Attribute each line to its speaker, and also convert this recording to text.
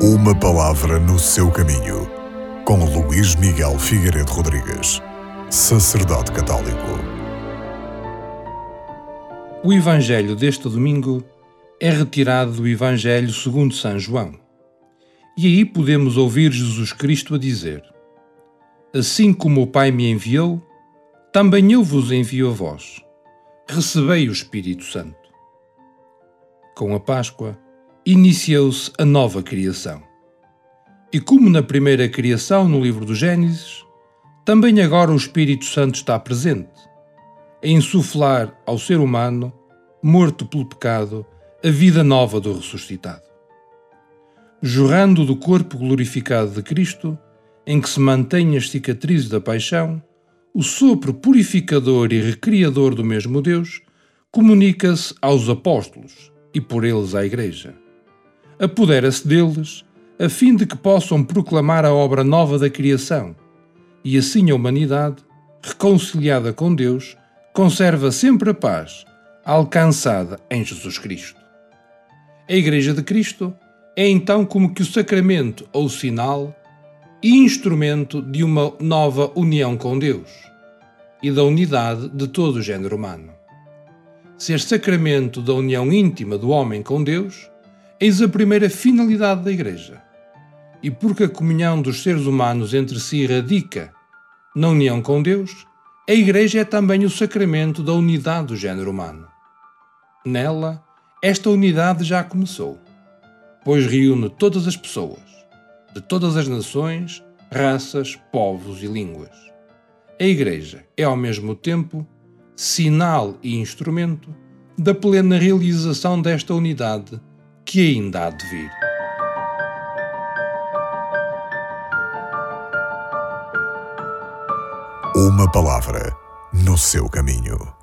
Speaker 1: Uma palavra no seu caminho, com Luís Miguel Figueiredo Rodrigues, sacerdote católico.
Speaker 2: O Evangelho deste domingo é retirado do Evangelho segundo São João. E aí podemos ouvir Jesus Cristo a dizer: Assim como o Pai me enviou, também eu vos envio a vós. Recebei o Espírito Santo. Com a Páscoa, iniciou-se a nova criação. E como na primeira criação no livro do Gênesis, também agora o Espírito Santo está presente, a insuflar ao ser humano, morto pelo pecado, a vida nova do ressuscitado. Jorrando do corpo glorificado de Cristo, em que se mantêm as cicatrizes da paixão, o sopro purificador e recriador do mesmo Deus comunica-se aos apóstolos e por eles à Igreja apodera-se deles, a fim de que possam proclamar a obra nova da criação, e assim a humanidade, reconciliada com Deus, conserva sempre a paz, alcançada em Jesus Cristo. A Igreja de Cristo é então como que o sacramento ou sinal e instrumento de uma nova união com Deus e da unidade de todo o género humano. Ser sacramento da união íntima do homem com Deus, Eis a primeira finalidade da Igreja. E porque a comunhão dos seres humanos entre si radica na união com Deus, a Igreja é também o sacramento da unidade do género humano. Nela, esta unidade já começou, pois reúne todas as pessoas, de todas as nações, raças, povos e línguas. A Igreja é ao mesmo tempo sinal e instrumento da plena realização desta unidade que ainda há de vir.
Speaker 1: Uma palavra no seu caminho.